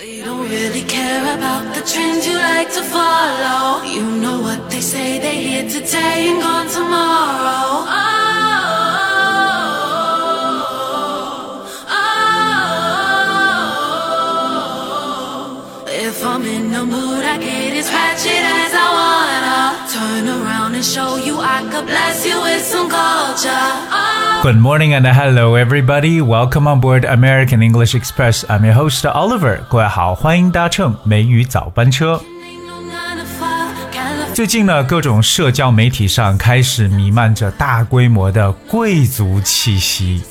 We don't really care about the trends you like to follow. You know what they say, they're here today and gone tomorrow. Oh, oh, oh. If I'm in the mood, I get as ratchet as I wanna. Turn around Good morning and hello everybody. Welcome on board American English Express. I'm your host Oliver. 各位好，欢迎搭乘美语早班车。最近呢，各种社交媒体上开始弥漫着大规模的贵族气息。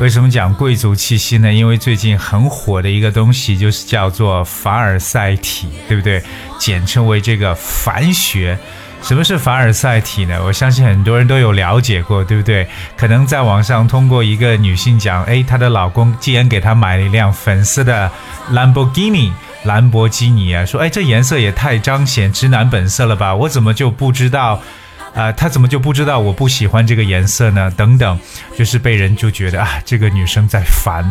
为什么讲贵族气息呢？因为最近很火的一个东西就是叫做凡尔赛体，对不对？简称为这个凡学。什么是凡尔赛体呢？我相信很多人都有了解过，对不对？可能在网上通过一个女性讲，诶，她的老公竟然给她买了一辆粉色的兰博基尼。兰博基尼啊，说，哎，这颜色也太彰显直男本色了吧？我怎么就不知道？啊，他怎么就不知道我不喜欢这个颜色呢？等等，就是被人就觉得啊，这个女生在烦，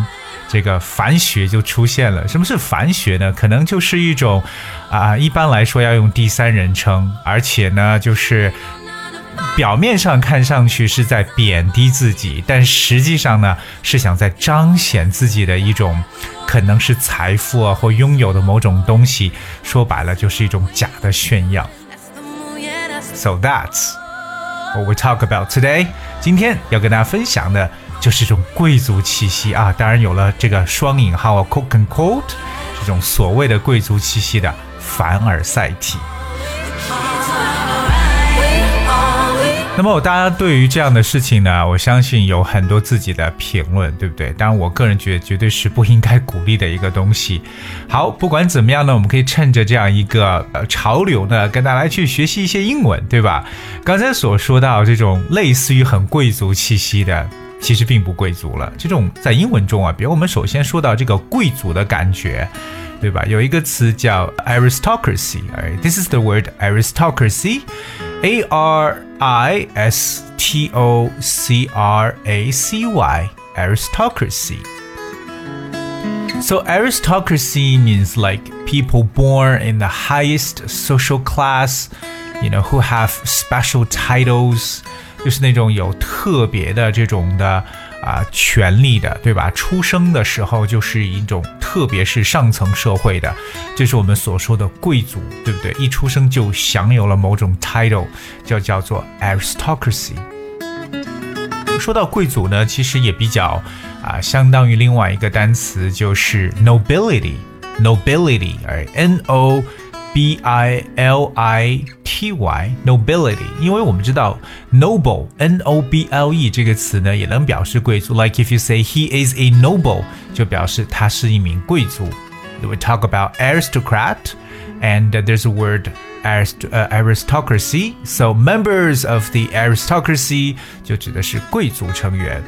这个反学就出现了。什么是反学呢？可能就是一种啊，一般来说要用第三人称，而且呢，就是表面上看上去是在贬低自己，但实际上呢，是想在彰显自己的一种可能是财富啊或拥有的某种东西。说白了，就是一种假的炫耀。So that's what we talk about today. 今天要跟大家分享的就是这种贵族气息啊，当然有了这个双引号啊 “quote and quote” 这种所谓的贵族气息的凡尔赛体。那么，大家对于这样的事情呢，我相信有很多自己的评论，对不对？当然，我个人觉得绝对是不应该鼓励的一个东西。好，不管怎么样呢，我们可以趁着这样一个呃潮流呢，跟大家去学习一些英文，对吧？刚才所说到这种类似于很贵族气息的，其实并不贵族了。这种在英文中啊，比如我们首先说到这个贵族的感觉。对吧？有一个词叫 aristocracy，哎，this is the word aristocracy，a r i s t o c r a c y，aristocracy。So aristocracy means like people born in the highest social class, you know, who have special titles， 就是那种有特别的这种的啊、权利的，对吧？出生的时候就是一种，特别是上层社会的，这是我们所说的贵族，对不对？一出生就享有了某种 title，就叫做 aristocracy。说到贵族呢，其实也比较啊，相当于另外一个单词就是 nobility，nobility，哎，n o b i l i t y，nobility。因为我们知道 noble，n o b l e 这个词呢，也能表示贵族。Like if you say he is a noble，就表示他是一名贵族。We talk about aristocrat, and there's a word arist uh, aristocracy. So members of the aristocracy 就指的是贵族成员。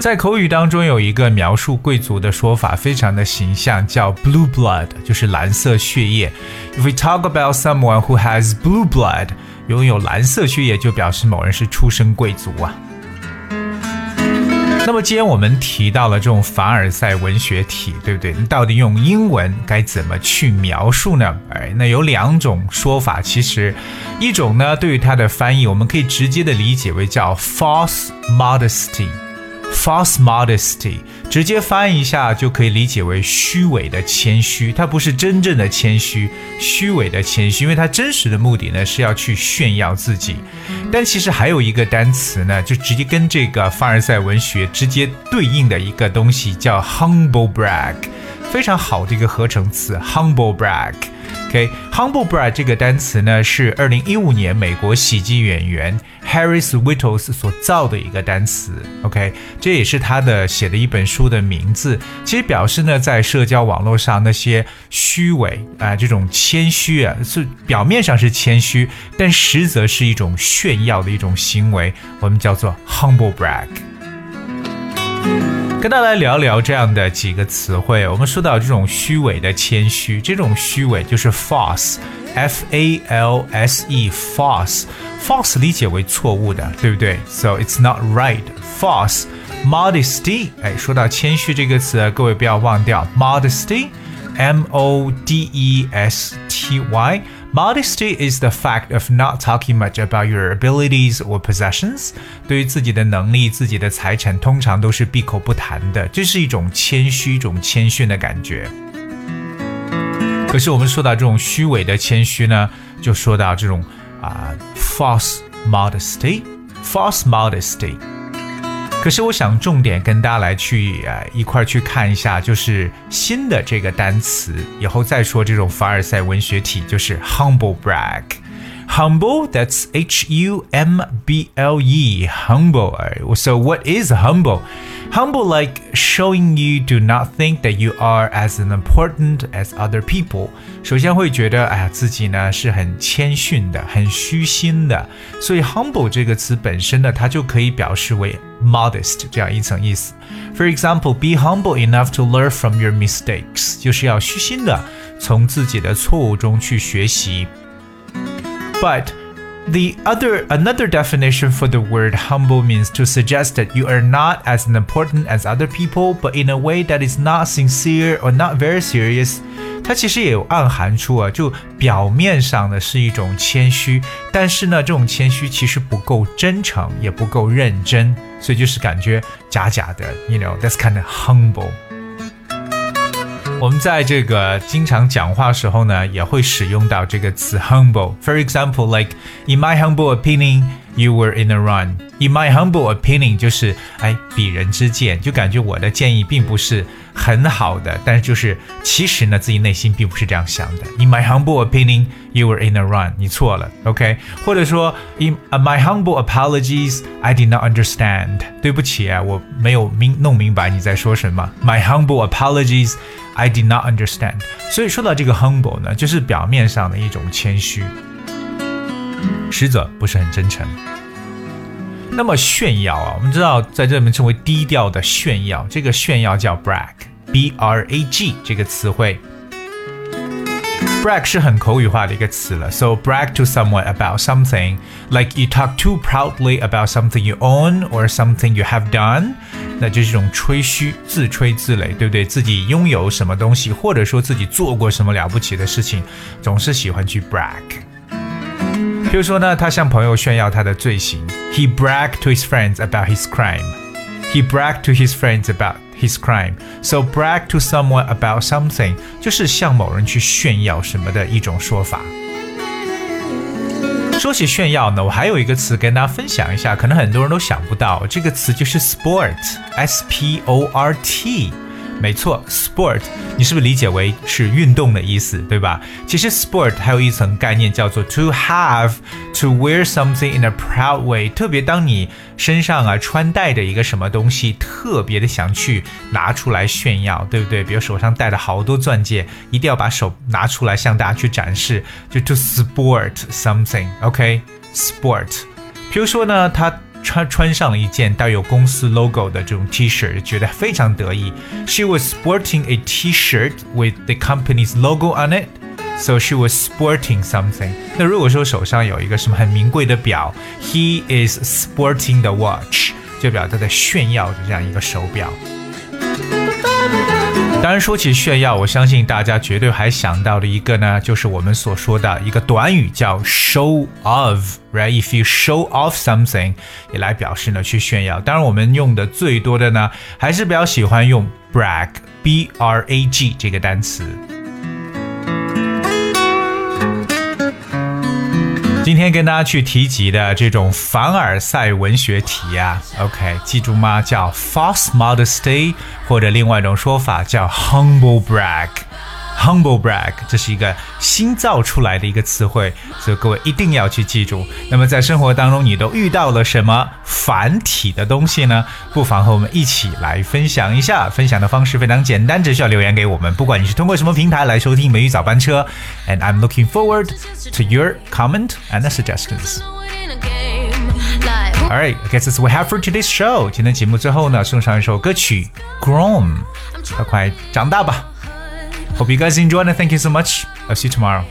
在口语当中有一个描述贵族的说法，非常的形象，叫 blue blood，就是蓝色血液。If we talk about someone who has blue blood，拥有蓝色血液，就表示某人是出身贵族啊。那么，既然我们提到了这种凡尔赛文学体，对不对？你到底用英文该怎么去描述呢？哎，那有两种说法。其实，一种呢，对于它的翻译，我们可以直接的理解为叫 false modesty。False modesty 直接翻译一下就可以理解为虚伪的谦虚，它不是真正的谦虚，虚伪的谦虚，因为它真实的目的呢是要去炫耀自己。但其实还有一个单词呢，就直接跟这个凡尔赛文学直接对应的一个东西叫 humble brag，非常好的一个合成词 humble brag。OK，humble、brag 这个单词呢是二零一五年美国喜剧演员 Harris Wittels 所造的一个单词。OK，这也是他的写的一本书的名字。其实表示呢，在社交网络上那些虚伪啊、这种谦虚啊，是表面上是谦虚，但实则是一种炫耀的一种行为，我们叫做 humble brag。跟大家来聊聊这样的几个词汇。我们说到这种虚伪的谦虚，这种虚伪就是 false。F A L S E false false 理解为错误的，对不对？So it's not right. False modesty，哎，说到谦虚这个词，各位不要忘掉 modesty。M O D E S T Y. Modesty is the fact of not talking much about your abilities or possessions. 对于自己的能力、自己的财产，通常都是闭口不谈的，这是一种谦虚、一种谦逊的感觉。可是我们说到这种虚伪的谦虚呢，就说到这种啊、false modesty，false modesty。 可是我想重点跟大家来去呃一块去看一下，就是新的这个单词，以后再说这种凡尔赛文学体，就是 humble brag。Humble, that's H U M B L E, humble. So, what is humble? Humble, like showing you do not think that you are as important as other people. 首先会觉得，哎呀，自己呢是很谦逊的，很虚心的。所以，humble 这个词本身呢，它就可以表示为 modest 这样一层意思。For example, be humble enough to learn from your mistakes，就是要虚心的从自己的错误中去学习。 But the other another definition for the word humble means to suggest that you are not as important as other people, but in a way that is not sincere or not very serious. 它其实也有暗含出啊，就表面上呢是一种谦虚，但是呢这种谦虚其实不够真诚，也不够认真，所以就是感觉假假的。You know, that's kind of humble. 我们在这个经常讲话时候呢，也会使用到这个词 humble。For example, like in my humble opinion, you were in a run. In my humble opinion，就是哎鄙人之见，就感觉我的建议并不是很好的，但是就是其实呢自己内心并不是这样想的。In my humble opinion, you were in a run. 你错了，OK？或者说 In my humble apologies, I did not understand. 对不起啊，我没有明弄明白你在说什么。My humble apologies. I did not understand。所以说到这个 humble 呢，就是表面上的一种谦虚，实则不是很真诚。那么炫耀啊，我们知道在这里面称为低调的炫耀，这个炫耀叫 brag，b r a g 这个词汇。brag 是很口语化的一个词了，so brag to someone about something like you talk too proudly about something you own or something you have done，那就是一种吹嘘、自吹自擂，对不对？自己拥有什么东西，或者说自己做过什么了不起的事情，总是喜欢去 brag。比如说呢，他向朋友炫耀他的罪行，he bragged to his friends about his crime。He bragged to his friends about his crime. So brag to someone about something 就是向某人去炫耀什么的一种说法。说起炫耀呢，我还有一个词跟大家分享一下，可能很多人都想不到，这个词就是 sport，s p o r t。没错，sport，你是不是理解为是运动的意思，对吧？其实 sport 还有一层概念叫做 to have to wear something in a proud way。特别当你身上啊穿戴着一个什么东西，特别的想去拿出来炫耀，对不对？比如手上戴了好多钻戒，一定要把手拿出来向大家去展示，就 to sport something，OK？sport。比如说呢，他。穿穿上了一件带有公司 logo 的这种 T 恤觉得非常得意。She was sporting a T-shirt with the company's logo on it, so she was sporting something。那如果说手上有一个什么很名贵的表，He is sporting the watch，就表示他在炫耀着这样一个手表。当然，说起炫耀，我相信大家绝对还想到了一个呢，就是我们所说的一个短语，叫 show off，right？If you show off something，也来表示呢去炫耀。当然，我们用的最多的呢，还是比较喜欢用 brag，b r a g 这个单词。今天跟大家去提及的这种凡尔赛文学体呀，OK，记住吗？叫 false modesty，或者另外一种说法叫 humble brag。Humble brag，这是一个新造出来的一个词汇，所以各位一定要去记住。那么在生活当中，你都遇到了什么繁体的东西呢？不妨和我们一起来分享一下。分享的方式非常简单，只需要留言给我们。不管你是通过什么平台来收听美语早班车，and I'm looking forward to your comment and suggestions. All right, I guess that's we have for today's show. 今天节目最后呢，送上一首歌曲《Grown》，快快长大吧。Hope you guys enjoyed and thank you so much. I'll see you tomorrow.